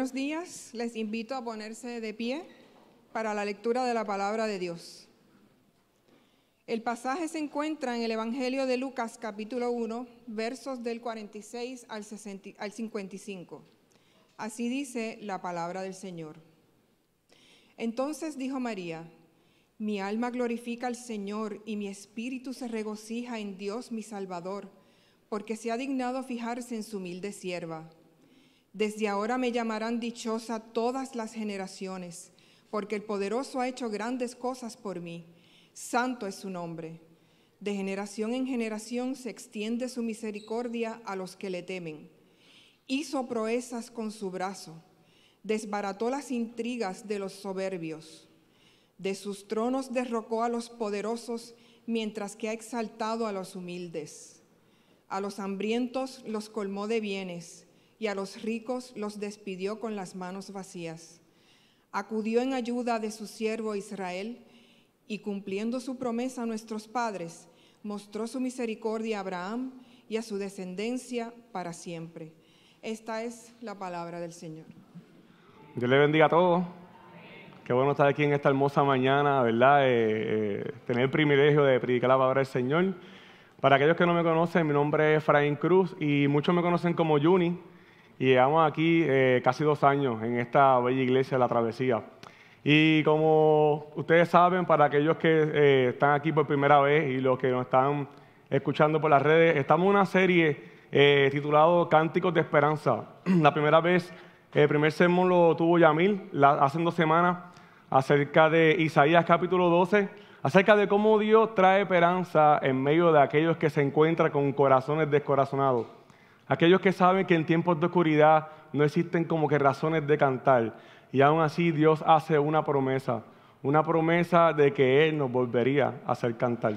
Buenos días, les invito a ponerse de pie para la lectura de la palabra de Dios. El pasaje se encuentra en el Evangelio de Lucas capítulo 1, versos del 46 al, 55. Así dice la palabra del Señor. Entonces dijo María, mi alma glorifica al Señor y mi espíritu se regocija en Dios mi Salvador, porque se ha dignado fijarse en su humilde sierva. Desde ahora me llamarán dichosa todas las generaciones, porque el poderoso ha hecho grandes cosas por mí Santo es su nombre. De generación en generación se extiende su misericordia a los que le temen. Hizo proezas con su brazo, desbarató las intrigas de los soberbios. De sus tronos derrocó a los poderosos, mientras que ha exaltado a los humildes. A los hambrientos los colmó de bienes, y a los ricos los despidió con las manos vacías. Acudió en ayuda de su siervo Israel, y cumpliendo su promesa a nuestros padres, mostró su misericordia a Abraham y a su descendencia para siempre. Esta es la palabra del Señor. Dios le bendiga a todos. Qué bueno estar aquí en esta hermosa mañana, ¿verdad? Eh, eh, tener el privilegio de predicar la palabra del Señor. Para aquellos que no me conocen, mi nombre es Efraín Cruz y muchos me conocen como Juni. Y llevamos aquí eh, casi dos años en esta bella iglesia de la Travesía. Y como ustedes saben, para aquellos que eh, están aquí por primera vez y los que nos están escuchando por las redes, estamos en una serie eh, titulada Cánticos de Esperanza. La primera vez, el primer sermón lo tuvo Yamil hace dos semanas acerca de Isaías capítulo 12, acerca de cómo Dios trae esperanza en medio de aquellos que se encuentran con corazones descorazonados. Aquellos que saben que en tiempos de oscuridad no existen como que razones de cantar y aún así Dios hace una promesa, una promesa de que Él nos volvería a hacer cantar.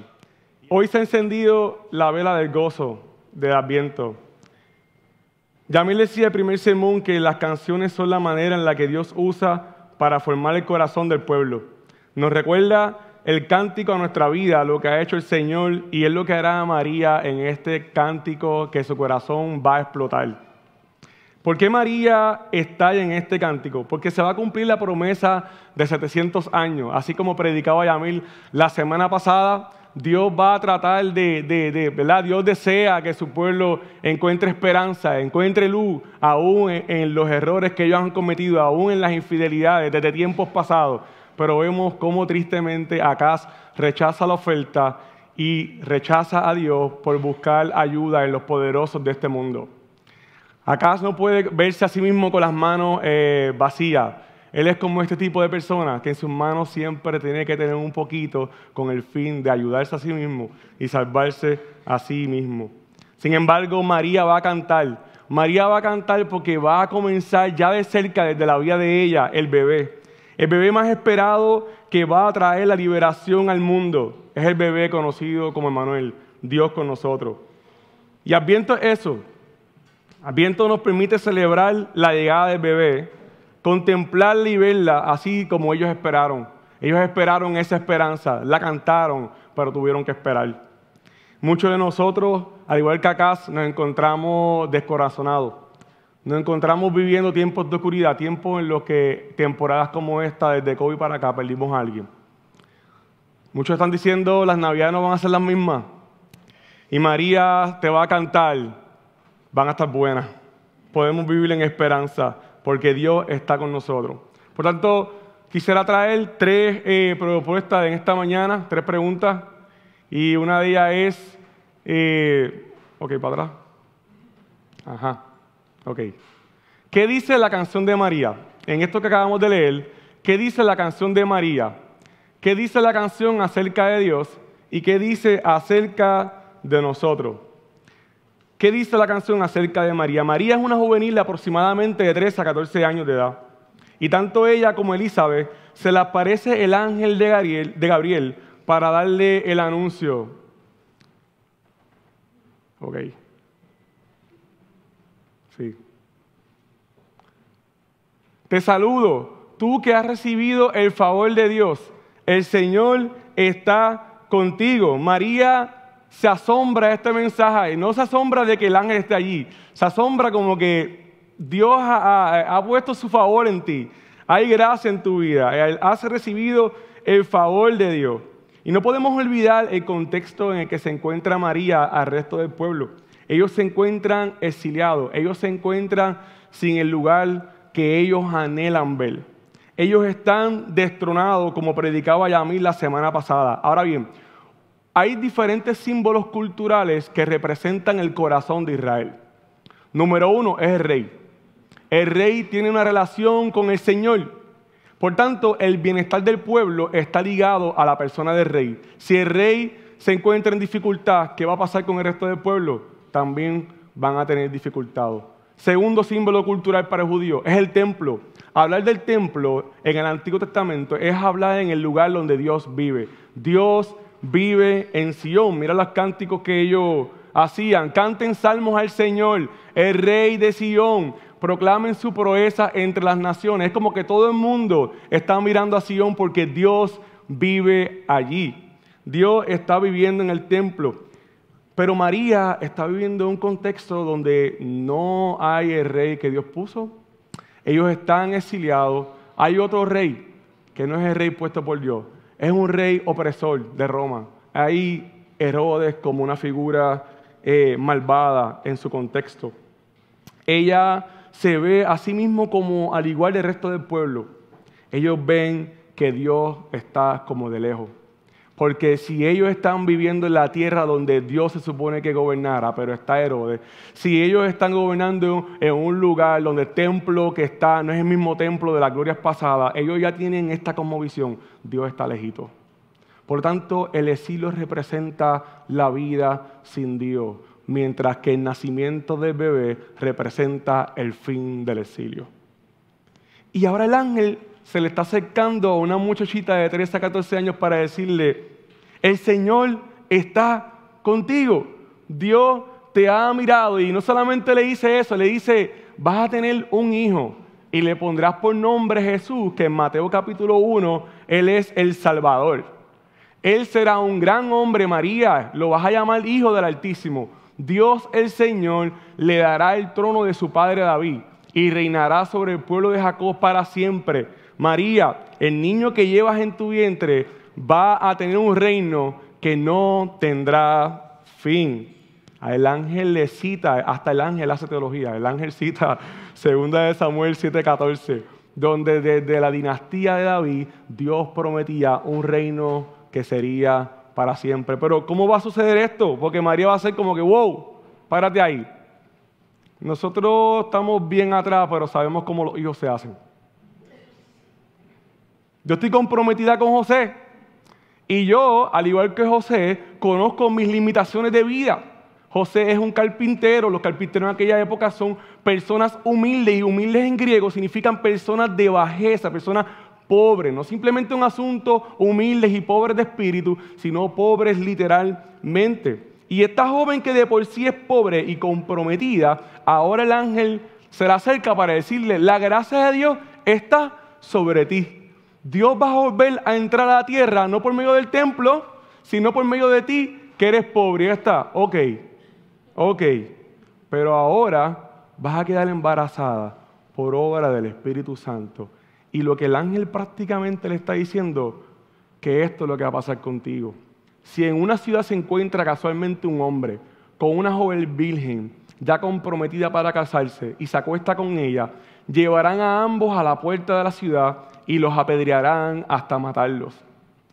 Hoy se ha encendido la vela del gozo, del adviento. Ya me decía el primer sermón que las canciones son la manera en la que Dios usa para formar el corazón del pueblo. Nos recuerda el cántico a nuestra vida, lo que ha hecho el Señor y es lo que hará María en este cántico que su corazón va a explotar. ¿Por qué María está en este cántico? Porque se va a cumplir la promesa de 700 años. Así como predicaba Yamil la semana pasada, Dios va a tratar de, ¿verdad? Dios desea que su pueblo encuentre esperanza, encuentre luz, aún en, los errores que ellos han cometido, aún en las infidelidades desde tiempos pasados. Pero vemos cómo tristemente Acaz rechaza la oferta y rechaza a Dios por buscar ayuda en los poderosos de este mundo. ¿Acaso no puede verse a sí mismo con las manos eh, vacías? Él es como este tipo de persona que en sus manos siempre tiene que tener un poquito con el fin de ayudarse a sí mismo y salvarse a sí mismo. Sin embargo, María va a cantar. María va a cantar porque va a comenzar ya de cerca, desde la vida de ella, el bebé. El bebé más esperado que va a traer la liberación al mundo es el bebé conocido como Emmanuel, Dios con nosotros. Y adviento eso, Adviento nos permite celebrar la llegada del bebé, contemplarla y verla así como ellos esperaron. Ellos esperaron esa esperanza, la cantaron, pero tuvieron que esperar. Muchos de nosotros, al igual que acá, nos encontramos descorazonados. Nos encontramos viviendo tiempos de oscuridad, tiempos en los que temporadas como esta, desde COVID para acá, perdimos a alguien. Muchos están diciendo, las navidades no van a ser las mismas. Y María te va a cantar, van a estar buenas. Podemos vivir en esperanza porque Dios está con nosotros. Por tanto, quisiera traer tres eh, propuestas en esta mañana, tres preguntas. Y una de ellas es, eh, ok, para atrás. Ajá, ok. ¿Qué dice la canción de María? En esto que acabamos de leer, ¿qué dice la canción de María? ¿Qué dice la canción acerca de Dios? ¿Y qué dice acerca de nosotros? ¿Qué dice la canción acerca de María? María es una juvenil de aproximadamente de 13 a 14 años de edad. Y tanto ella como Elizabeth se le aparece el ángel de Gabriel, de Gabriel para darle el anuncio. Ok. Sí. Te saludo, tú que has recibido el favor de Dios. El Señor está contigo. María se asombra este mensaje, no se asombra de que el ángel esté allí, se asombra como que Dios ha, puesto su favor en ti. Hay gracia en tu vida. Has recibido el favor de Dios. Y no podemos olvidar el contexto en el que se encuentra María al resto del pueblo. Ellos se encuentran exiliados, ellos se encuentran sin el lugar que ellos anhelan ver. Ellos están destronados, como predicaba Yamil la semana pasada. Ahora bien, hay diferentes símbolos culturales que representan el corazón de Israel. Número uno es el rey. El rey tiene una relación con el Señor. Por tanto, el bienestar del pueblo está ligado a la persona del rey. Si el rey se encuentra en dificultad, ¿qué va a pasar con el resto del pueblo? También van a tener dificultad. Segundo símbolo cultural para el judío es el templo. Hablar del templo en el Antiguo Testamento es hablar en el lugar donde Dios vive. Dios vive en Sion. Mira los cánticos que ellos hacían. Canten salmos al Señor, el rey de Sion proclamen su proeza entre las naciones. Es como que todo el mundo está mirando a Sion porque Dios vive allí. Dios está viviendo en el templo. Pero María está viviendo en un contexto donde no hay el rey que Dios puso. Ellos están exiliados. Hay otro rey que no es el rey puesto por Dios. Es un rey opresor de Roma. Hay Herodes como una figura eh, malvada en su contexto. Ella se ve a sí mismo como al igual del resto del pueblo. Ellos ven que Dios está como de lejos. Porque si ellos están viviendo en la tierra donde Dios se supone que gobernara, pero está Herodes, si ellos están gobernando en un lugar donde el templo que está no es el mismo templo de las glorias pasadas, ellos ya tienen esta como visión, Dios está lejito. Por tanto, el exilio representa la vida sin Dios mientras que el nacimiento del bebé representa el fin del exilio. Y ahora el ángel se le está acercando a una muchachita de 13 a 14 años para decirle, el Señor está contigo. Dios te ha mirado y no solamente le dice eso, le dice, vas a tener un hijo y le pondrás por nombre Jesús, que en Mateo capítulo 1, Él es el Salvador. Él será un gran hombre, María, lo vas a llamar Hijo del Altísimo Dios el Señor le dará el trono de su padre David y reinará sobre el pueblo de Jacob para siempre. María, el niño que llevas en tu vientre va a tener un reino que no tendrá fin. El ángel le cita, hasta el ángel hace teología, el ángel cita 2 de Samuel 7:14, donde desde la dinastía de David Dios prometía un reino que sería para siempre. Pero ¿cómo va a suceder esto? Porque María va a ser como que, wow, párate ahí. Nosotros estamos bien atrás, pero sabemos cómo los hijos se hacen. Yo estoy comprometida con José. Y yo, al igual que José, conozco mis limitaciones de vida. José es un carpintero. Los carpinteros en aquella época son personas humildes. Y humildes en griego significan personas de bajeza, personas pobres, no simplemente un asunto humildes y pobres de espíritu, sino pobres literalmente. Y esta joven que de por sí es pobre y comprometida, ahora el ángel se la acerca para decirle, la gracia de Dios está sobre ti. Dios va a volver a entrar a la tierra, no por medio del templo, sino por medio de ti, que eres pobre. Y está, ok, ok, pero ahora vas a quedar embarazada por obra del Espíritu Santo. Y lo que el ángel prácticamente le está diciendo, que esto es lo que va a pasar contigo. Si en una ciudad se encuentra casualmente un hombre con una joven virgen ya comprometida para casarse y se acuesta con ella, llevarán a ambos a la puerta de la ciudad y los apedrearán hasta matarlos.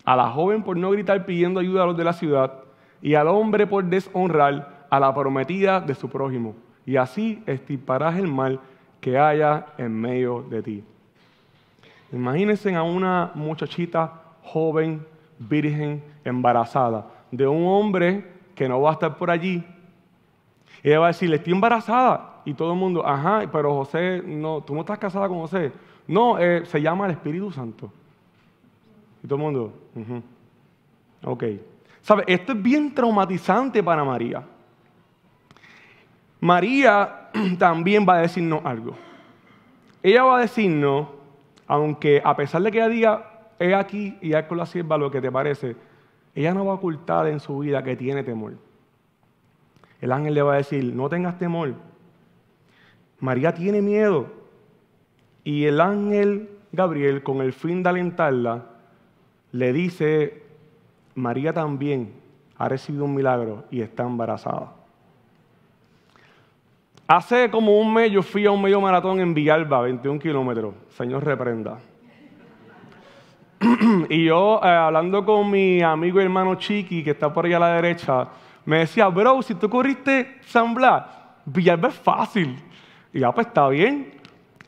A la joven por no gritar pidiendo ayuda a los de la ciudad y al hombre por deshonrar a la prometida de su prójimo. Y así estirparás el mal que haya en medio de ti. Imagínense a una muchachita joven, virgen, embarazada, de un hombre que no va a estar por allí. Ella va a decirle, estoy embarazada. Y todo el mundo, ajá, pero José, no, tú no estás casada con José. No, eh, se llama el Espíritu Santo. Y todo el mundo, ok. ¿Sabe? Esto es bien traumatizante para María. María también va a decirnos algo. Ella va a decirnos aunque a pesar de que ella diga, he aquí y haz con la sierva lo que te parece, ella no va a ocultar en su vida que tiene temor. El ángel le va a decir, no tengas temor. María tiene miedo. Y el ángel Gabriel, con el fin de alentarla, le dice, María también ha recibido un milagro y está embarazada. Hace como un mes yo fui a un medio maratón en Villalba, 21 kilómetros. Señor, reprenda. y yo, eh, hablando con mi amigo y hermano Chiqui, que está por allá a la derecha, me decía, bro, si tú corriste San Blas, Villalba es fácil. Y ya, pues está bien.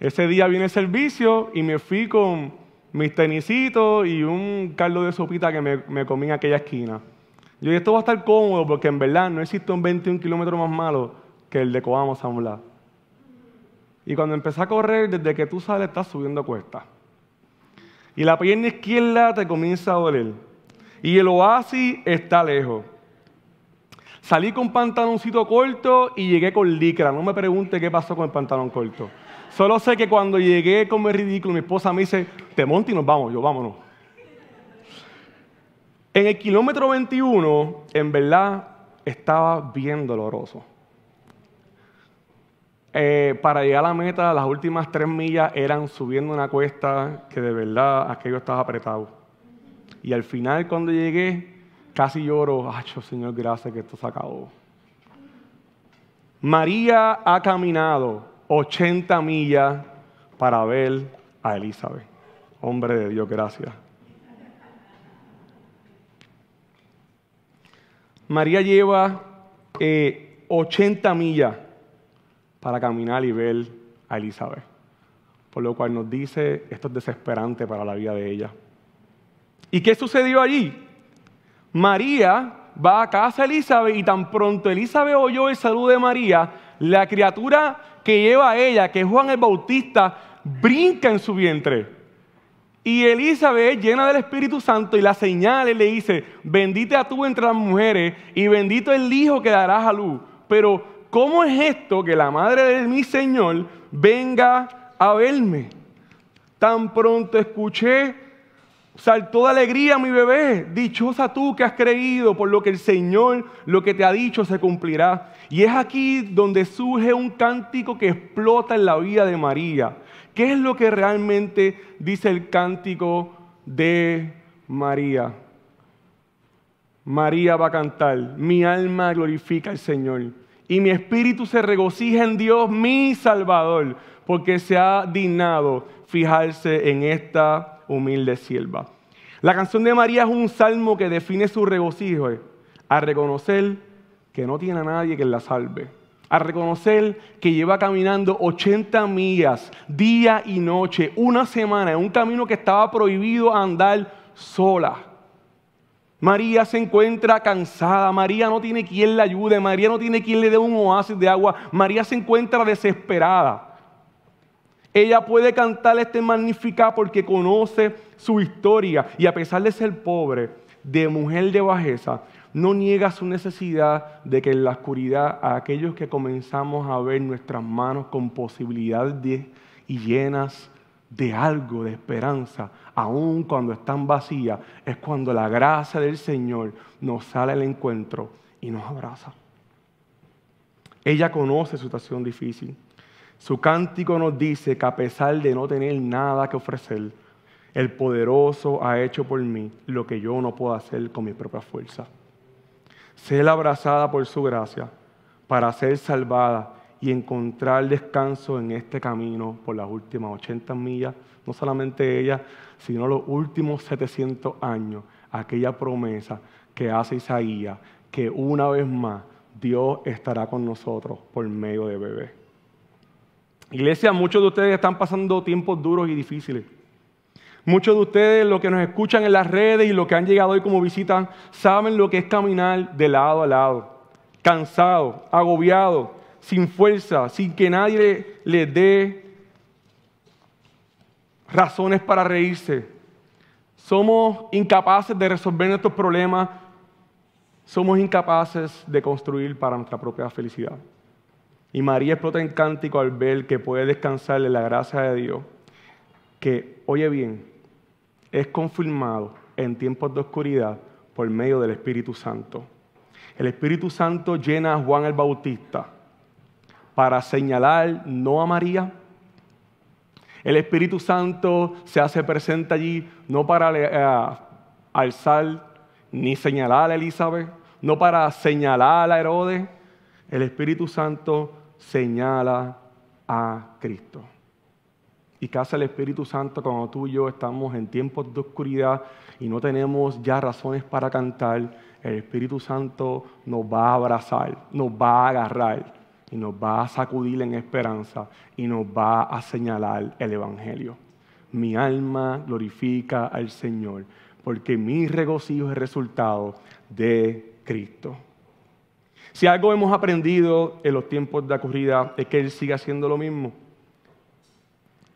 Ese día viene el servicio y me fui con mis tenisitos y un caldo de sopita que me, me comí en aquella esquina. Yo dije, esto va a estar cómodo porque en verdad no existe un 21 kilómetros más malo que el de Coamo San Blas. Y cuando empecé a correr, desde que tú sales, estás subiendo cuesta. Y la pierna izquierda te comienza a doler. Y el oasis está lejos. Salí con pantaloncito corto y llegué con licra. No me pregunte qué pasó con el pantalón corto. Solo sé que cuando llegué como es ridículo, mi esposa me dice, te monte y nos vamos. Yo, vámonos. En el kilómetro 21, en verdad, estaba bien doloroso. Eh, para llegar a la meta, las últimas tres millas eran subiendo una cuesta que de verdad aquello estaba apretado. Y al final, cuando llegué, casi lloro, ¡ay, Señor, gracias que esto se acabó! María ha caminado 80 millas para ver a Elizabeth. Hombre de Dios, gracias. María lleva 80 eh, millas para caminar y ver a Elizabeth. Por lo cual nos dice, esto es desesperante para la vida de ella. ¿Y qué sucedió allí? María va a casa de Elizabeth y tan pronto Elizabeth oyó el saludo de María, la criatura que lleva a ella, que Juan el Bautista, brinca en su vientre. Y Elizabeth, llena del Espíritu Santo, y la señala y le dice, bendita tú entre las mujeres y bendito el hijo que darás a luz. Pero, ¿cómo es esto que la madre de mi Señor venga a verme? Tan pronto escuché, saltó de alegría mi bebé. Dichosa tú que has creído, por lo que el Señor lo que te ha dicho se cumplirá. Y es aquí donde surge un cántico que explota en la vida de María. ¿Qué es lo que realmente dice el cántico de María? María va a cantar, mi alma glorifica al Señor y mi espíritu se regocija en Dios, mi Salvador, porque se ha dignado fijarse en esta humilde sierva. La canción de María es un salmo que define su regocijo a reconocer que no tiene a nadie que la salve a reconocer que lleva caminando 80 millas día y noche, una semana, en un camino que estaba prohibido andar sola. María se encuentra cansada, María no tiene quien la ayude, María no tiene quien le dé un oasis de agua, María se encuentra desesperada. Ella puede cantar este magnificat porque conoce su historia y a pesar de ser pobre, de mujer de bajeza, no niega su necesidad de que en la oscuridad a aquellos que comenzamos a ver nuestras manos con posibilidades y llenas de algo, de esperanza, aun cuando están vacías, es cuando la gracia del Señor nos sale al encuentro y nos abraza. Ella conoce su situación difícil. Su cántico nos dice que a pesar de no tener nada que ofrecer, el poderoso ha hecho por mí lo que yo no puedo hacer con mi propia fuerza ser abrazada por su gracia para ser salvada y encontrar descanso en este camino por las últimas 80 millas, no solamente ella, sino los últimos 700 años, aquella promesa que hace Isaías, que una vez más Dios estará con nosotros por medio de bebé. Iglesia, muchos de ustedes están pasando tiempos duros y difíciles. Muchos de ustedes, los que nos escuchan en las redes y los que han llegado hoy como visitas, saben lo que es caminar de lado a lado, cansado, agobiado, sin fuerza, sin que nadie les dé razones para reírse. Somos incapaces de resolver nuestros problemas, somos incapaces de construir para nuestra propia felicidad. Y María explota en cántico al ver que puede descansar la gracia de Dios, que, oye bien, es confirmado en tiempos de oscuridad por medio del Espíritu Santo. El Espíritu Santo llena a Juan el Bautista para señalar no a María. El Espíritu Santo se hace presente allí no para eh, alzar ni señalar a Elizabeth, no para señalar a Herodes. El Espíritu Santo señala a Cristo. ¿Y qué hace el Espíritu Santo cuando tú y yo estamos en tiempos de oscuridad y no tenemos ya razones para cantar? El Espíritu Santo nos va a abrazar, nos va a agarrar y nos va a sacudir en esperanza y nos va a señalar el Evangelio. Mi alma glorifica al Señor porque mi regocijo es resultado de Cristo. Si algo hemos aprendido en los tiempos de la corrida es que Él sigue haciendo lo mismo.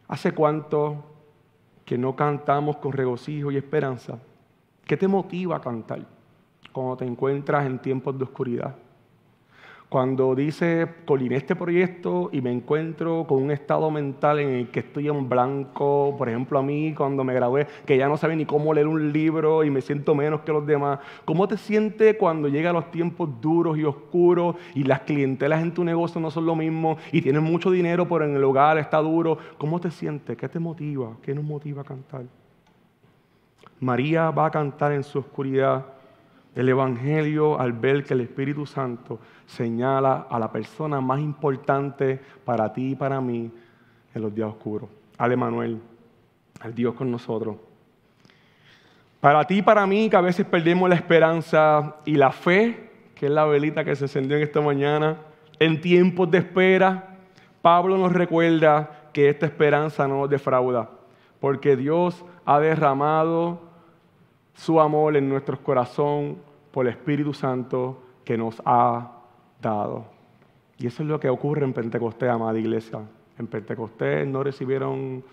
¿Hace cuánto que no cantamos con regocijo y esperanza? ¿Qué te motiva a cantar cuando te encuentras en tiempos de oscuridad? Cuando dice, coliné este proyecto y me encuentro con un estado mental en el que estoy en blanco, por ejemplo a mí cuando me gradué, que ya no sabía ni cómo leer un libro y me siento menos que los demás. ¿Cómo te sientes cuando llegan los tiempos duros y oscuros y las clientelas en tu negocio no son lo mismo y tienes mucho dinero pero en el hogar está duro? ¿Cómo te sientes? ¿Qué te motiva? ¿Qué nos motiva a cantar? María va a cantar en su oscuridad el Evangelio al ver que el Espíritu Santo señala a la persona más importante para ti y para mí en los días oscuros, al Emanuel, al Dios con nosotros. Para ti y para mí, que a veces perdemos la esperanza y la fe, que es la velita que se encendió en esta mañana, en tiempos de espera, Pablo nos recuerda que esta esperanza no nos defrauda, porque Dios ha derramado su amor en nuestros corazones por el Espíritu Santo que nos ha dado. Y eso es lo que ocurre en Pentecostés, amada iglesia. En Pentecostés no recibieron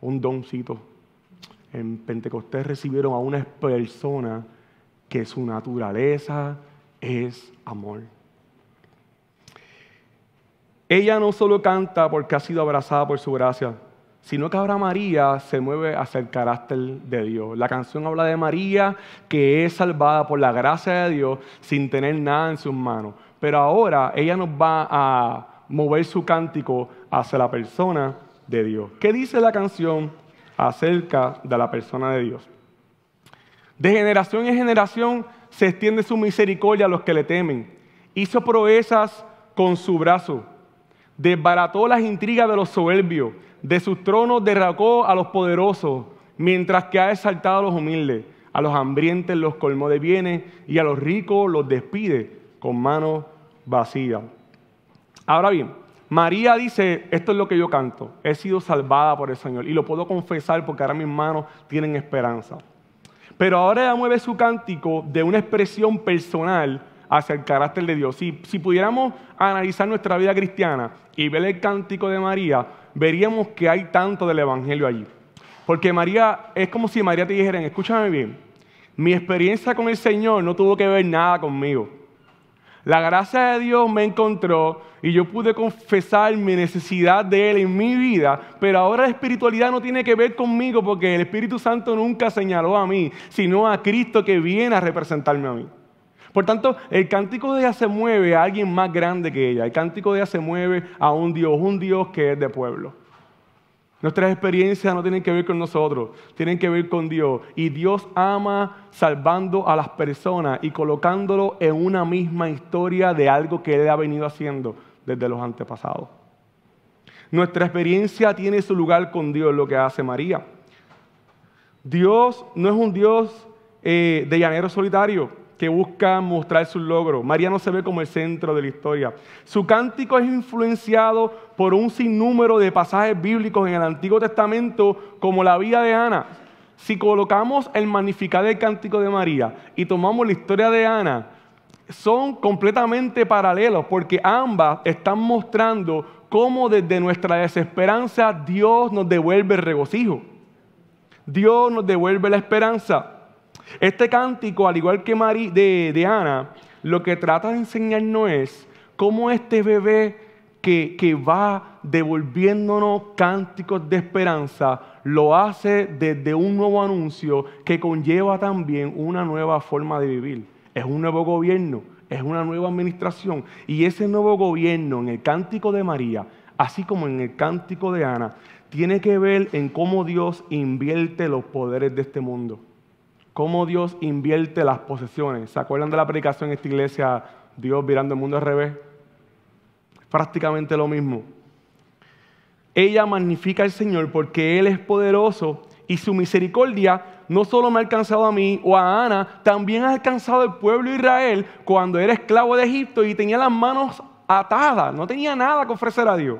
un doncito. En Pentecostés recibieron a una persona que su naturaleza es amor. Ella no solo canta porque ha sido abrazada por su gracia, sino que ahora María se mueve hacia el carácter de Dios. La canción habla de María que es salvada por la gracia de Dios sin tener nada en sus manos. Pero ahora ella nos va a mover su cántico hacia la persona de Dios. ¿Qué dice la canción acerca de la persona de Dios? De generación en generación se extiende su misericordia a los que le temen. Hizo proezas con su brazo. Desbarató las intrigas de los soberbios de sus tronos derracó a los poderosos, mientras que ha exaltado a los humildes. A los hambrientes los colmó de bienes y a los ricos los despide con manos vacías. Ahora bien, María dice, esto es lo que yo canto, he sido salvada por el Señor y lo puedo confesar porque ahora mis manos tienen esperanza. Pero ahora ella mueve su cántico de una expresión personal hacia el carácter de Dios. Si, pudiéramos analizar nuestra vida cristiana y ver el cántico de María, veríamos que hay tanto del Evangelio allí. Porque María, es como si María te dijera, escúchame bien, mi experiencia con el Señor no tuvo que ver nada conmigo. La gracia de Dios me encontró y yo pude confesar mi necesidad de Él en mi vida, pero ahora la espiritualidad no tiene que ver conmigo porque el Espíritu Santo nunca señaló a mí, sino a Cristo que viene a representarme a mí. Por tanto, el cántico de ella se mueve a alguien más grande que ella. El cántico de ella se mueve a un Dios, un Dios que es de pueblo. Nuestras experiencias no tienen que ver con nosotros, tienen que ver con Dios. Y Dios ama salvando a las personas y colocándolo en una misma historia de algo que Él ha venido haciendo desde los antepasados. Nuestra experiencia tiene su lugar con Dios, lo que hace María. Dios no es un Dios eh, de llanero solitario que busca mostrar su logro. María no se ve como el centro de la historia. Su cántico es influenciado por un sinnúmero de pasajes bíblicos en el Antiguo Testamento, como la vida de Ana. Si colocamos el magnificar del cántico de María y tomamos la historia de Ana, son completamente paralelos porque ambas están mostrando cómo desde nuestra desesperanza Dios nos devuelve el regocijo. Dios nos devuelve la esperanza. Este cántico, al igual que de, Ana, lo que trata de enseñarnos es cómo este bebé que, que, va devolviéndonos cánticos de esperanza, lo hace desde un nuevo anuncio que conlleva también una nueva forma de vivir. Es un nuevo gobierno, es una nueva administración. Y ese nuevo gobierno en el cántico de María, así como en el cántico de Ana, tiene que ver en cómo Dios invierte los poderes de este mundo. Cómo Dios invierte las posesiones. ¿Se acuerdan de la predicación en esta iglesia, Dios virando el mundo al revés? Prácticamente lo mismo. Ella magnifica al Señor porque Él es poderoso y su misericordia no solo me ha alcanzado a mí o a Ana, también ha alcanzado al pueblo de Israel cuando era esclavo de Egipto y tenía las manos atadas, no tenía nada que ofrecer a Dios.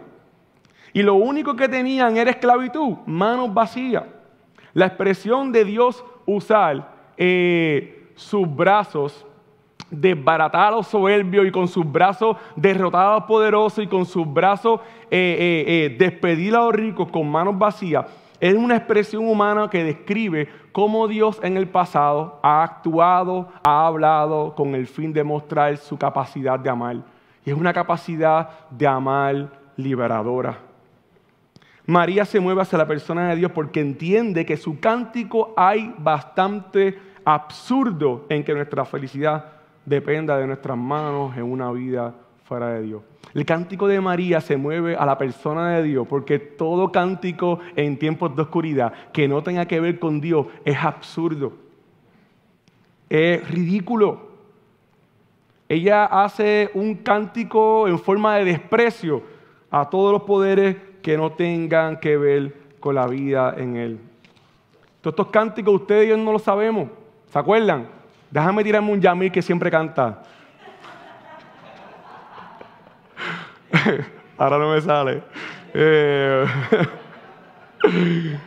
Y lo único que tenían era esclavitud, manos vacías. La expresión de Dios usar eh, sus brazos, los soberbios y con sus brazos los poderosos y con sus brazos eh, eh, despedir a los ricos con manos vacías es una expresión humana que describe cómo Dios en el pasado ha actuado, ha hablado con el fin de mostrar su capacidad de amar. Y es una capacidad de amar liberadora. María se mueve hacia la persona de Dios porque entiende que su cántico hay bastante absurdo en que nuestra felicidad dependa de nuestras manos en una vida fuera de Dios. El cántico de María se mueve a la persona de Dios porque todo cántico en tiempos de oscuridad que no tenga que ver con Dios es absurdo. Es ridículo. Ella hace un cántico en forma de desprecio a todos los poderes que no tengan que ver con la vida en Él. Todos estos cánticos ustedes y yo no lo sabemos. ¿Se acuerdan? Déjame tirarme un yamil que siempre canta. Ahora no me sale. Eh,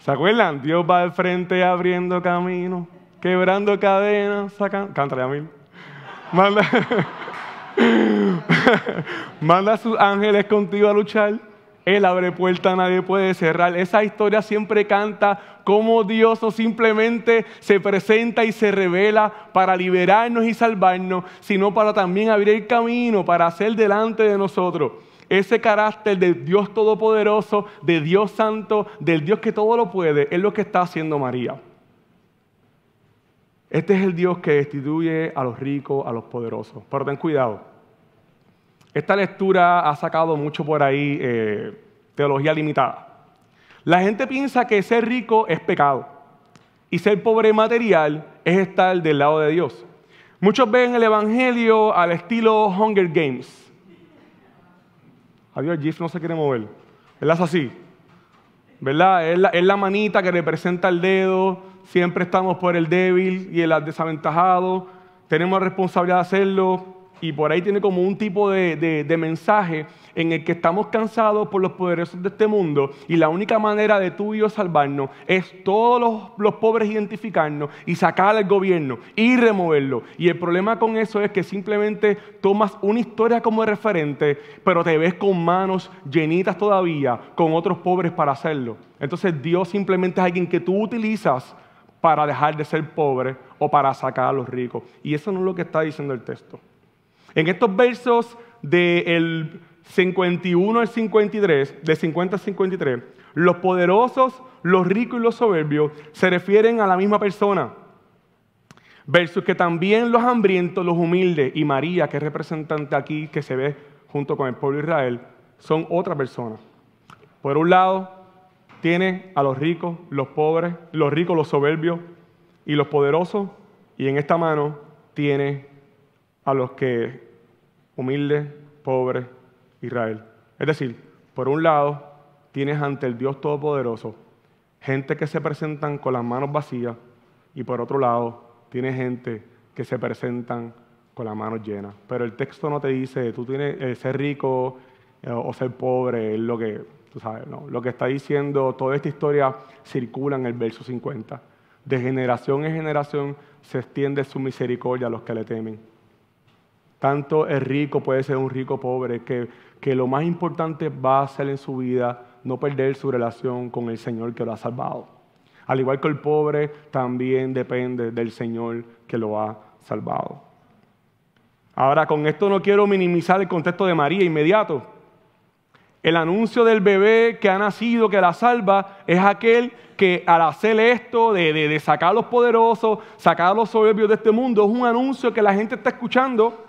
¿Se acuerdan? Dios va al frente abriendo camino, quebrando cadenas, sacando. Cántale mí. Manda, manda a sus ángeles contigo a luchar. Él abre puertas, nadie puede cerrar. Esa historia siempre canta cómo Dios no simplemente se presenta y se revela para liberarnos y salvarnos, sino para también abrir el camino, para hacer delante de nosotros. Ese carácter de Dios Todopoderoso, de Dios Santo, del Dios que todo lo puede, es lo que está haciendo María. Este es el Dios que destituye a los ricos, a los poderosos. Pero ten cuidado. Esta lectura ha sacado mucho por ahí eh, teología limitada. La gente piensa que ser rico es pecado y ser pobre material es estar del lado de Dios. Muchos ven el Evangelio al estilo Hunger Games. Adiós, Jeff no se quiere mover. Él hace así. ¿Verdad? Es la, manita que representa el dedo. Siempre estamos por el débil y el desaventajado. Tenemos la responsabilidad de hacerlo y por ahí tiene como un tipo de, mensaje en el que estamos cansados por los poderosos de este mundo y la única manera de tú y yo salvarnos es todos los, pobres identificarnos y sacar al gobierno y removerlo. Y el problema con eso es que simplemente tomas una historia como referente, pero te ves con manos llenitas todavía con otros pobres para hacerlo. Entonces Dios simplemente es alguien que tú utilizas para dejar de ser pobre o para sacar a los ricos. Y eso no es lo que está diciendo el texto. En estos versos del 51 al 53, de 50 al 53, los poderosos, los ricos y los soberbios se refieren a la misma persona. Versos que también los hambrientos, los humildes y María, que es representante aquí, que se ve junto con el pueblo de Israel, son otra persona. Por un lado, tiene a los ricos, los pobres, los ricos, los soberbios y los poderosos, y en esta mano tiene a los que humilde, pobre Israel. Es decir, por un lado, tienes ante el Dios Todopoderoso gente que se presentan con las manos vacías y por otro lado, tienes gente que se presentan con las manos llenas. Pero el texto no te dice, tú tienes eh, ser rico eh, o ser pobre, es lo que, tú sabes, no. Lo que está diciendo, toda esta historia circula en el verso 50. De generación en generación se extiende su misericordia a los que le temen. Tanto el rico puede ser un rico pobre, que, que lo más importante va a ser en su vida no perder su relación con el Señor que lo ha salvado. Al igual que el pobre, también depende del Señor que lo ha salvado. Ahora, con esto no quiero minimizar el contexto de María inmediato. El anuncio del bebé que ha nacido, que la salva, es aquel que al hacer esto de, sacar a los poderosos, sacar a los soberbios de este mundo, es un anuncio que la gente está escuchando.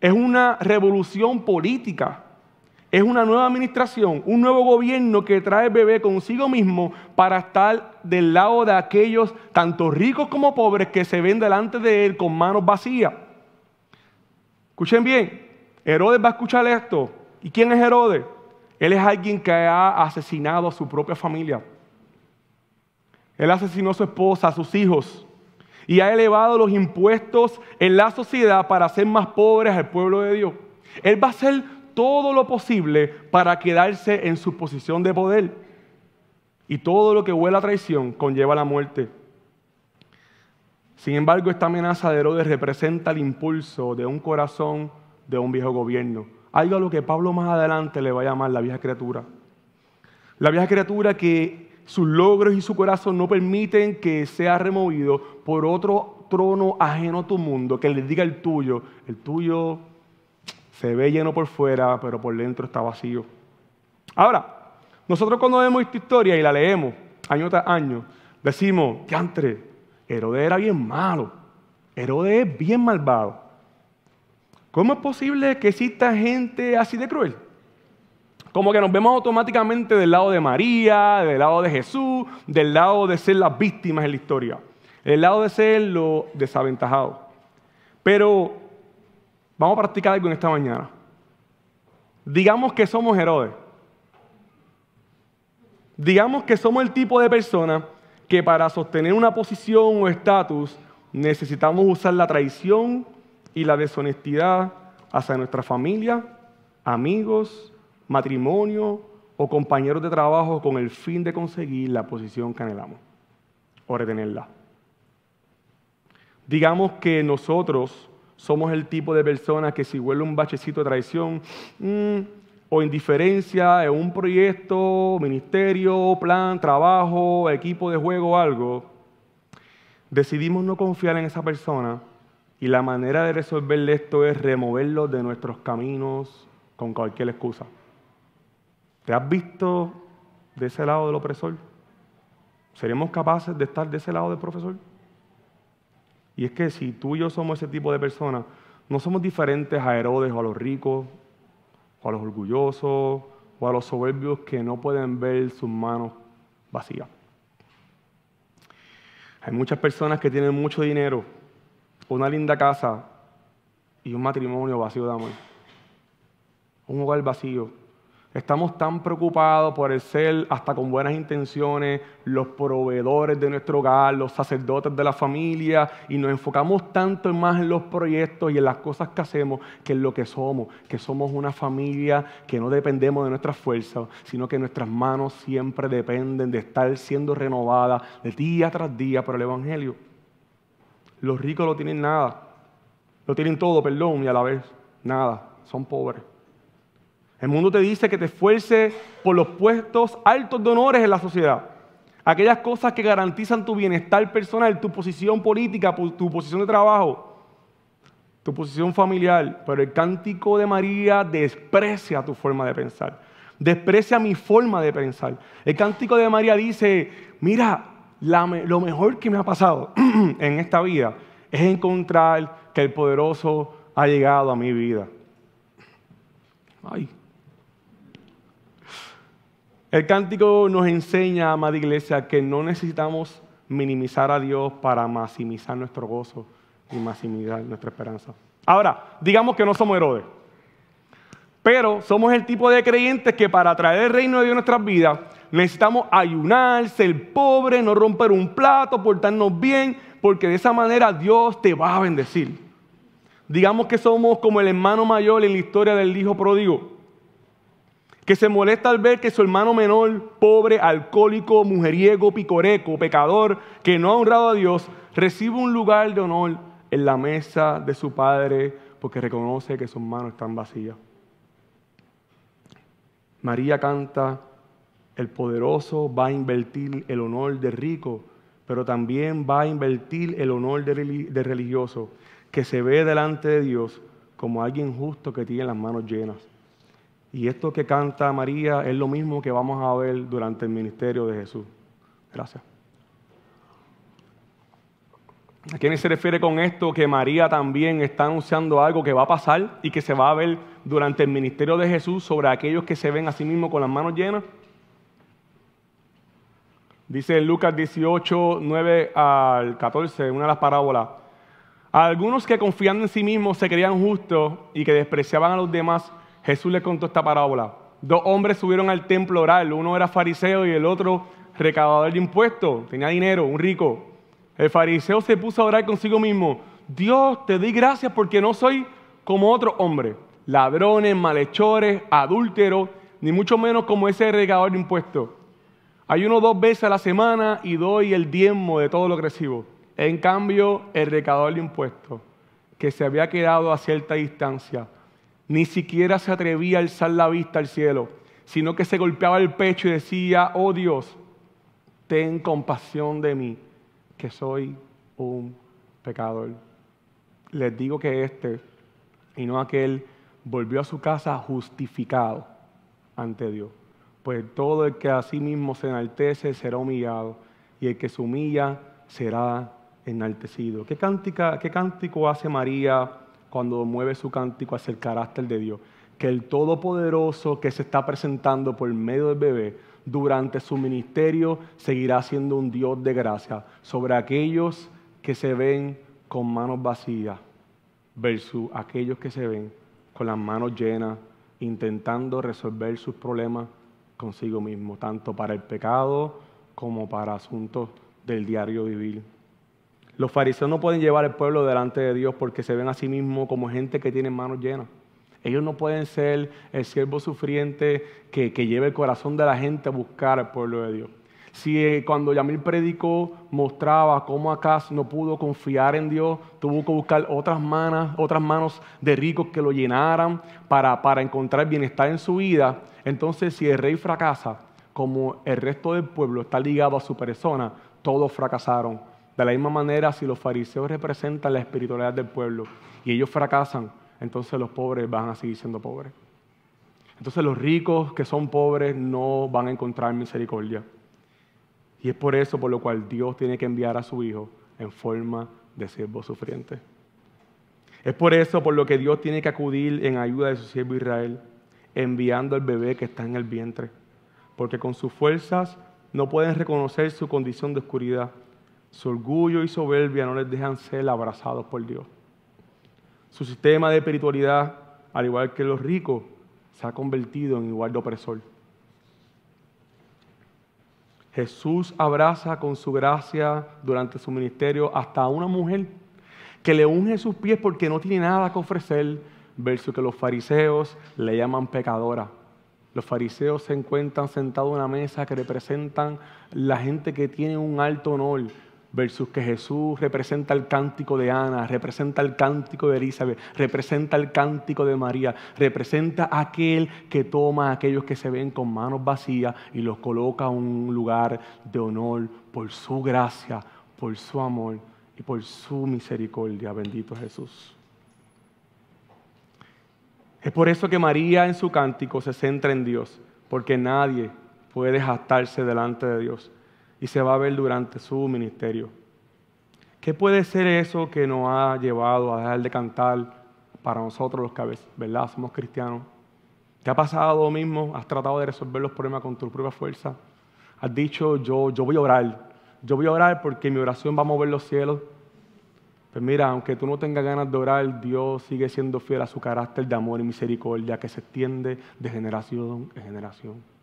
Es una revolución política. Es una nueva administración, un nuevo gobierno que trae bebé consigo mismo para estar del lado de aquellos, tanto ricos como pobres, que se ven delante de él con manos vacías. Escuchen bien, Herodes va a escuchar esto. ¿Y quién es Herodes? Él es alguien que ha asesinado a su propia familia. Él asesinó a su esposa, a sus hijos, y ha elevado los impuestos en la sociedad para hacer más pobres al pueblo de Dios. Él va a hacer todo lo posible para quedarse en su posición de poder. Y todo lo que huele a traición conlleva la muerte. Sin embargo, esta amenaza de Herodes representa el impulso de un corazón de un viejo gobierno. Algo a lo que Pablo más adelante le va a llamar la vieja criatura. La vieja criatura que sus logros y su corazón no permiten que sea removido por otro trono ajeno a tu mundo, que le diga el tuyo. El tuyo se ve lleno por fuera, pero por dentro está vacío. Ahora, nosotros cuando vemos esta historia y la leemos año tras año, decimos, antes, Herodes era bien malo, Herodes es bien malvado. ¿Cómo es posible que exista gente así de cruel? Como que nos vemos automáticamente del lado de María, del lado de Jesús, del lado de ser las víctimas en la historia, del lado de ser los desaventajados. Pero vamos a practicar algo en esta mañana. Digamos que somos Herodes. Digamos que somos el tipo de persona que para sostener una posición o estatus necesitamos usar la traición y la deshonestidad hacia nuestra familia, amigos, matrimonio o compañeros de trabajo con el fin de conseguir la posición que anhelamos o retenerla. Digamos que nosotros somos el tipo de personas que si huele un bachecito de traición mm, o indiferencia en un proyecto, ministerio, plan, trabajo, equipo de juego o algo, decidimos no confiar en esa persona y la manera de resolverle esto es removerlo de nuestros caminos con cualquier excusa. ¿Te has visto de ese lado del opresor? ¿Seremos capaces de estar de ese lado del profesor? Y es que si tú y yo somos ese tipo de personas, no somos diferentes a Herodes o a los ricos, o a los orgullosos, o a los soberbios que no pueden ver sus manos vacías. Hay muchas personas que tienen mucho dinero, una linda casa y un matrimonio vacío de amor. Un hogar vacío, Estamos tan preocupados por el ser, hasta con buenas intenciones, los proveedores de nuestro hogar, los sacerdotes de la familia, y nos enfocamos tanto más en los proyectos y en las cosas que hacemos que en lo que somos, que somos una familia que no dependemos de nuestras fuerzas, sino que nuestras manos siempre dependen de estar siendo renovadas de día tras día por el Evangelio. Los ricos no tienen nada, lo tienen todo, perdón, y a la vez nada, son pobres. El mundo te dice que te esfuerces por los puestos altos de honores en la sociedad. Aquellas cosas que garantizan tu bienestar personal, tu posición política, tu posición de trabajo, tu posición familiar. Pero el cántico de María desprecia tu forma de pensar. Desprecia mi forma de pensar. El cántico de María dice, mira, lo mejor que me ha pasado en esta vida es encontrar que el poderoso ha llegado a mi vida. Ay, el cántico nos enseña, amada iglesia, que no necesitamos minimizar a Dios para maximizar nuestro gozo y maximizar nuestra esperanza. Ahora, digamos que no somos Herodes, pero somos el tipo de creyentes que para traer el reino de Dios a nuestras vidas necesitamos ayunar, ser pobre, no romper un plato, portarnos bien, porque de esa manera Dios te va a bendecir. Digamos que somos como el hermano mayor en la historia del hijo pródigo que se molesta al ver que su hermano menor, pobre, alcohólico, mujeriego, picoreco, pecador, que no ha honrado a Dios, recibe un lugar de honor en la mesa de su padre porque reconoce que sus manos están vacías. María canta, el poderoso va a invertir el honor de rico, pero también va a invertir el honor de religioso, que se ve delante de Dios como alguien justo que tiene las manos llenas. Y esto que canta María es lo mismo que vamos a ver durante el ministerio de Jesús. Gracias. ¿A quién se refiere con esto? Que María también está anunciando algo que va a pasar y que se va a ver durante el ministerio de Jesús sobre aquellos que se ven a sí mismos con las manos llenas. Dice Lucas 18, 9 al 14, una de las parábolas. Algunos que confiando en sí mismos se creían justos y que despreciaban a los demás, Jesús les contó esta parábola. Dos hombres subieron al templo a orar, uno era fariseo y el otro recaudador de impuestos, tenía dinero, un rico. El fariseo se puso a orar consigo mismo, Dios, te doy gracias porque no soy como otro hombre, ladrones, malhechores, adúlteros, ni mucho menos como ese recaudador de impuestos. Ayuno dos veces a la semana y doy el diezmo de todo lo que recibo. En cambio, el recaudador de impuestos, que se había quedado a cierta distancia, ni siquiera se atrevía a alzar la vista al cielo, sino que se golpeaba el pecho y decía, oh Dios, ten compasión de mí, que soy un pecador. Les digo que este, y no aquel, volvió a su casa justificado ante Dios. Pues todo el que a sí mismo se enaltece será humillado, y el que se humilla será enaltecido. ¿Qué, ¿Qué cántico hace María? Cuando mueve su cántico hacia el carácter de Dios. Que el Todopoderoso que se está presentando por medio del bebé durante su ministerio seguirá siendo un Dios de gracia sobre aquellos que se ven con manos vacías versus aquellos que se ven con las manos llenas intentando resolver sus problemas consigo mismo, tanto para el pecado como para asuntos del diario vivir. Los fariseos no pueden llevar el pueblo delante de Dios porque se ven a sí mismos como gente que tiene manos llenas. Ellos no pueden ser el siervo sufriente que, que lleve el corazón de la gente a buscar al pueblo de Dios. Si eh, cuando Yamil predicó mostraba cómo Acaz no pudo confiar en Dios, tuvo que buscar otras manos, otras manos de ricos que lo llenaran para, para encontrar bienestar en su vida, entonces si el rey fracasa, como el resto del pueblo está ligado a su persona, todos fracasaron de la misma manera, si los fariseos representan la espiritualidad del pueblo y ellos fracasan, entonces los pobres van a seguir siendo pobres. Entonces los ricos que son pobres no van a encontrar misericordia. Y es por eso por lo cual Dios tiene que enviar a su Hijo en forma de siervo sufriente. Es por eso por lo que Dios tiene que acudir en ayuda de su siervo Israel, enviando al bebé que está en el vientre. Porque con sus fuerzas no pueden reconocer su condición de oscuridad su orgullo y soberbia no les dejan ser abrazados por Dios. Su sistema de espiritualidad, al igual que los ricos, se ha convertido en igual de opresor. Jesús abraza con su gracia durante su ministerio hasta a una mujer que le unge sus pies porque no tiene nada que ofrecer, versus que los fariseos le llaman pecadora. Los fariseos se encuentran sentados en una mesa que representan la gente que tiene un alto honor, versus que Jesús representa el cántico de Ana, representa el cántico de Elizabeth, representa el cántico de María, representa aquel que toma a aquellos que se ven con manos vacías y los coloca en un lugar de honor por su gracia, por su amor y por su misericordia. Bendito Jesús. Es por eso que María en su cántico se centra en Dios, porque nadie puede jactarse delante de Dios y se va a ver durante su ministerio. ¿Qué puede ser eso que nos ha llevado a dejar de cantar para nosotros los que, ¿verdad? Somos cristianos. ¿Te ha pasado mismo? ¿Has tratado de resolver los problemas con tu propia fuerza? ¿Has dicho, yo, yo voy a orar? Yo voy a orar porque mi oración va a mover los cielos. Pues mira, aunque tú no tengas ganas de orar, Dios sigue siendo fiel a su carácter de amor y misericordia que se extiende de generación en generación.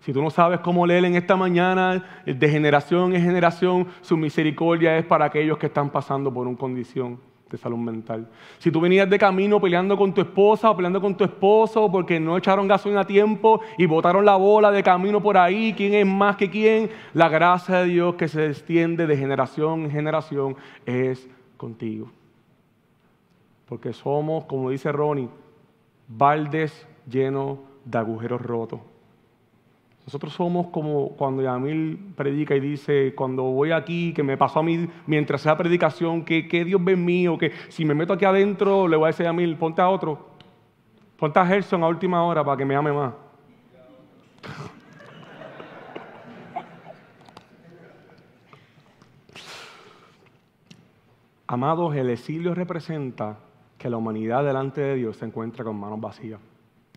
Si tú no sabes cómo leer en esta mañana, de generación en generación, su misericordia es para aquellos que están pasando por una condición de salud mental. Si tú venías de camino peleando con tu esposa o peleando con tu esposo porque no echaron gasolina a tiempo y botaron la bola de camino por ahí, quién es más que quién, la gracia de Dios que se extiende de generación en generación es contigo. Porque somos, como dice Ronnie, baldes llenos de agujeros rotos. Nosotros somos como cuando Yamil predica y dice, cuando voy aquí, que me pasó a mí mientras sea predicación, que, Dios ve en mí, o que si me meto aquí adentro, le voy a decir a Yamil, ponte a otro. Ponte a Gerson a última hora para que me ame más. Amados, el exilio representa que la humanidad delante de Dios se encuentra con manos vacías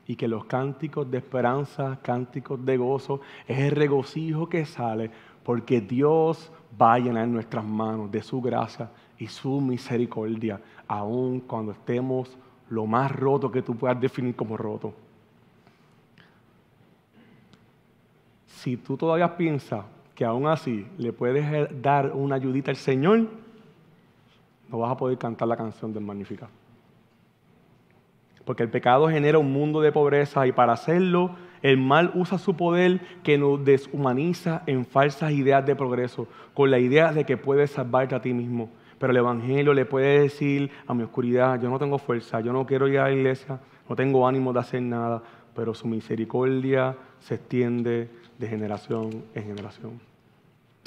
y que los cánticos de esperanza, cánticos de gozo, es el regocijo que sale porque Dios va a llenar nuestras manos de su gracia y su misericordia, aun cuando estemos lo más roto que tú puedas definir como roto. Si tú todavía piensas que aún así le puedes dar una ayudita al Señor, no vas a poder cantar la canción del Magnificat. Porque el pecado genera un mundo de pobreza y para hacerlo el mal usa su poder que nos deshumaniza en falsas ideas de progreso, con la idea de que puedes salvarte a ti mismo. Pero el Evangelio le puede decir a mi oscuridad, yo no tengo fuerza, yo no quiero ir a la iglesia, no tengo ánimo de hacer nada, pero su misericordia se extiende de generación en generación.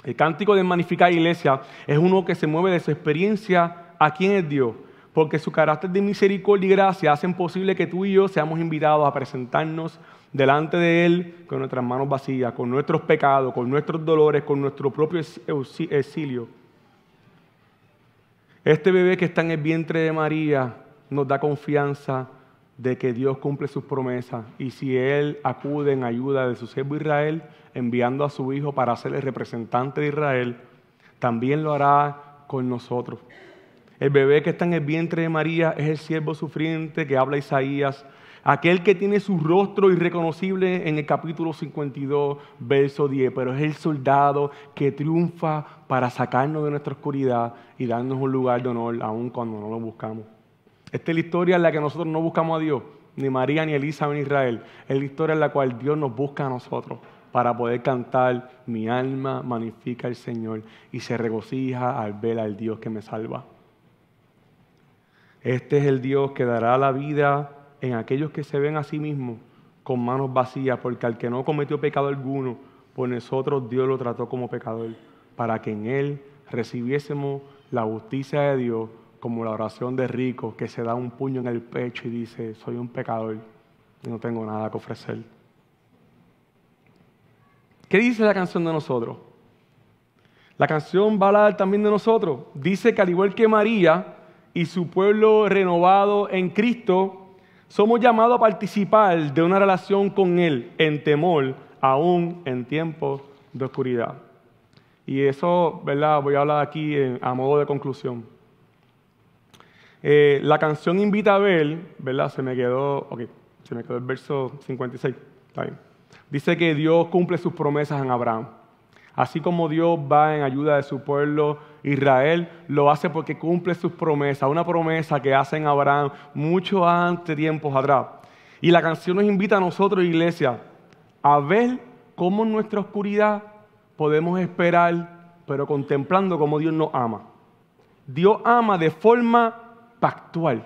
El cántico de magnificar iglesia es uno que se mueve de su experiencia a quién es Dios, porque su carácter de misericordia y gracia hacen posible que tú y yo seamos invitados a presentarnos delante de Él con nuestras manos vacías, con nuestros pecados, con nuestros dolores, con nuestro propio exilio. Este bebé que está en el vientre de María nos da confianza de que Dios cumple sus promesas y si Él acude en ayuda de su siervo Israel, enviando a su Hijo para ser el representante de Israel, también lo hará con nosotros. El bebé que está en el vientre de María es el siervo sufriente que habla Isaías, aquel que tiene su rostro irreconocible en el capítulo 52, verso 10, pero es el soldado que triunfa para sacarnos de nuestra oscuridad y darnos un lugar de honor aun cuando no lo buscamos. Esta es la historia en la que nosotros no buscamos a Dios, ni María, ni Elisa, ni Israel. Es la historia en la cual Dios nos busca a nosotros para poder cantar, mi alma magnifica al Señor y se regocija al ver al Dios que me salva. Este es el Dios que dará la vida en aquellos que se ven a sí mismos con manos vacías, porque al que no cometió pecado alguno, por nosotros Dios lo trató como pecador, para que en él recibiésemos la justicia de Dios como la oración de rico que se da un puño en el pecho y dice, soy un pecador y no tengo nada que ofrecer. ¿Qué dice la canción de nosotros? La canción va a hablar también de nosotros. Dice que al igual que María y su pueblo renovado en Cristo, somos llamados a participar de una relación con Él en temor, aún en tiempos de oscuridad. Y eso, ¿verdad? Voy a hablar aquí a modo de conclusión. Eh, la canción invita a ver, ¿verdad? Se me quedó, ok, se me quedó el verso 56. Dice que Dios cumple sus promesas en Abraham. Así como Dios va en ayuda de su pueblo Israel, lo hace porque cumple sus promesas, una promesa que hace en Abraham mucho antes, tiempos atrás. Y la canción nos invita a nosotros, iglesia, a ver cómo en nuestra oscuridad podemos esperar, pero contemplando cómo Dios nos ama. Dios ama de forma actual.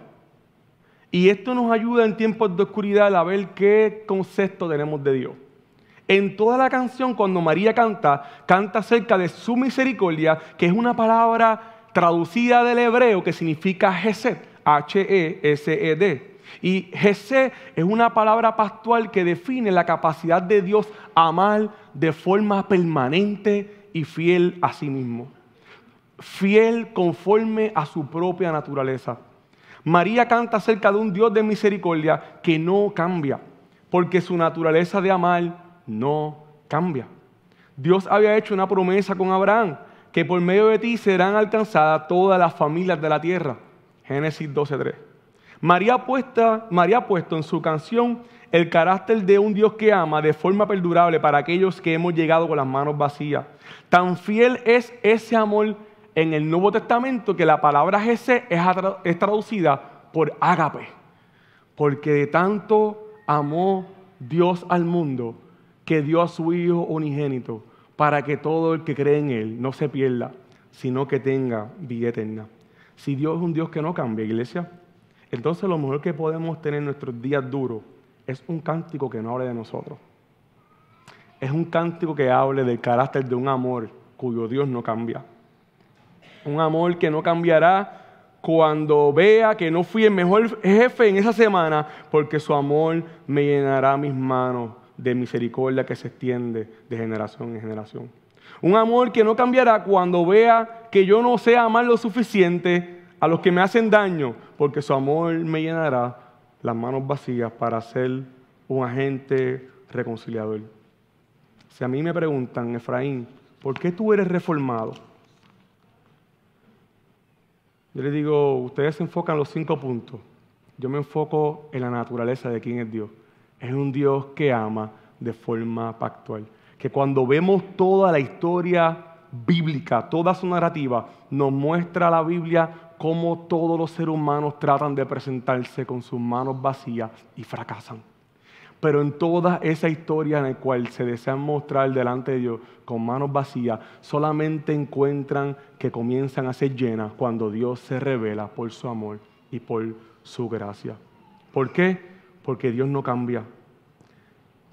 Y esto nos ayuda en tiempos de oscuridad a ver qué concepto tenemos de Dios. En toda la canción, cuando María canta, canta acerca de su misericordia, que es una palabra traducida del hebreo que significa Gesed, H-E-S-E-D. Y Gesed es una palabra pastual que define la capacidad de Dios amar de forma permanente y fiel a sí mismo. Fiel conforme a su propia naturaleza. María canta acerca de un Dios de misericordia que no cambia, porque su naturaleza de amar no cambia. Dios había hecho una promesa con Abraham, que por medio de ti serán alcanzadas todas las familias de la tierra. Génesis 12.3. María, María ha puesto en su canción el carácter de un Dios que ama de forma perdurable para aquellos que hemos llegado con las manos vacías. Tan fiel es ese amor en el Nuevo Testamento que la palabra Jesús es, traducida por ágape, porque de tanto amó Dios al mundo que dio a su Hijo unigénito para que todo el que cree en Él no se pierda, sino que tenga vida eterna. Si Dios es un Dios que no cambia, iglesia, entonces lo mejor que podemos tener en nuestros días duros es un cántico que no hable de nosotros. Es un cántico que hable del carácter de un amor cuyo Dios no cambia un amor que no cambiará cuando vea que no fui el mejor jefe en esa semana, porque su amor me llenará mis manos de misericordia que se extiende de generación en generación. Un amor que no cambiará cuando vea que yo no sé amar lo suficiente a los que me hacen daño, porque su amor me llenará las manos vacías para ser un agente reconciliador. Si a mí me preguntan, Efraín, ¿por qué tú eres reformado? Yo les digo, ustedes se enfocan en los cinco puntos. Yo me enfoco en la naturaleza de quién es Dios. Es un Dios que ama de forma pactual. Que cuando vemos toda la historia bíblica, toda su narrativa, nos muestra la Biblia cómo todos los seres humanos tratan de presentarse con sus manos vacías y fracasan. Pero en toda esa historia en la cual se desean mostrar delante de Dios con manos vacías, solamente encuentran que comienzan a ser llenas cuando Dios se revela por su amor y por su gracia. ¿Por qué? Porque Dios no cambia.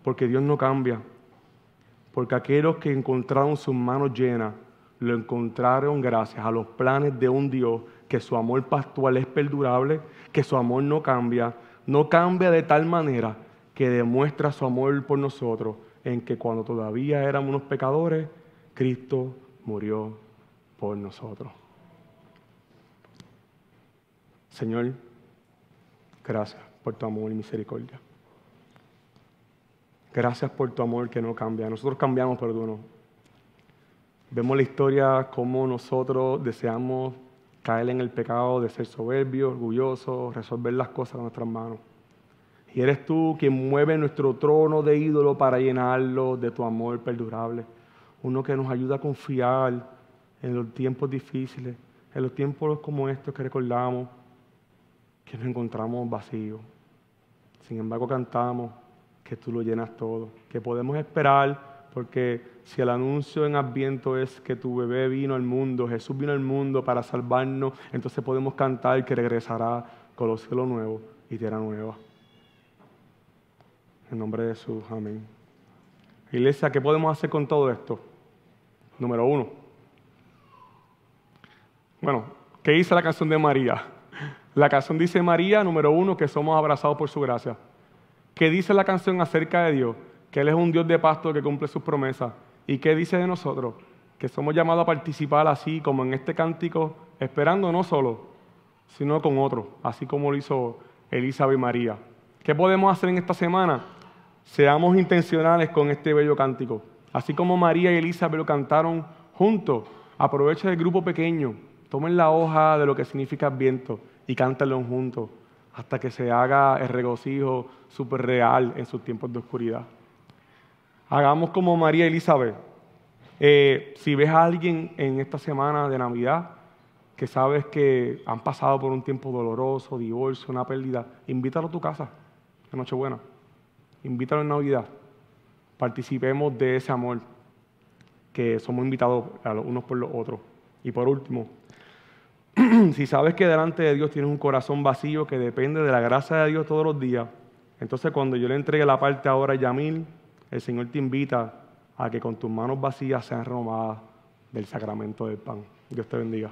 Porque Dios no cambia. Porque aquellos que encontraron sus manos llenas, lo encontraron gracias a los planes de un Dios que su amor pastoral es perdurable, que su amor no cambia, no cambia de tal manera que demuestra su amor por nosotros en que cuando todavía éramos unos pecadores, Cristo murió por nosotros. Señor, gracias por tu amor y misericordia. Gracias por tu amor que no cambia. Nosotros cambiamos, pero tú no. Vemos la historia como nosotros deseamos caer en el pecado de ser soberbios, orgullosos, resolver las cosas con nuestras manos. Y eres tú quien mueve nuestro trono de ídolo para llenarlo de tu amor perdurable. Uno que nos ayuda a confiar en los tiempos difíciles, en los tiempos como estos que recordamos, que nos encontramos vacíos. Sin embargo, cantamos que tú lo llenas todo, que podemos esperar, porque si el anuncio en Adviento es que tu bebé vino al mundo, Jesús vino al mundo para salvarnos, entonces podemos cantar que regresará con los cielos nuevos y tierra nueva. En nombre de Jesús, amén. Iglesia, ¿qué podemos hacer con todo esto? Número uno. Bueno, ¿qué dice la canción de María? La canción dice María, número uno, que somos abrazados por su gracia. ¿Qué dice la canción acerca de Dios? Que Él es un Dios de pasto que cumple sus promesas. ¿Y qué dice de nosotros? Que somos llamados a participar así como en este cántico, esperando no solo, sino con otros, así como lo hizo Elizabeth y María. ¿Qué podemos hacer en esta semana? Seamos intencionales con este bello cántico. Así como María y Elizabeth lo cantaron juntos, aprovecha el grupo pequeño, tomen la hoja de lo que significa viento y cántenlo juntos hasta que se haga el regocijo súper real en sus tiempos de oscuridad. Hagamos como María Elizabeth. Eh, si ves a alguien en esta semana de Navidad que sabes que han pasado por un tiempo doloroso, divorcio, una pérdida, invítalo a tu casa Nochebuena. Invítalo en Navidad. Participemos de ese amor que somos invitados a los unos por los otros. Y por último, si sabes que delante de Dios tienes un corazón vacío que depende de la gracia de Dios todos los días, entonces cuando yo le entregue la parte ahora a Yamil, el Señor te invita a que con tus manos vacías sean renovadas del sacramento del pan. Dios te bendiga.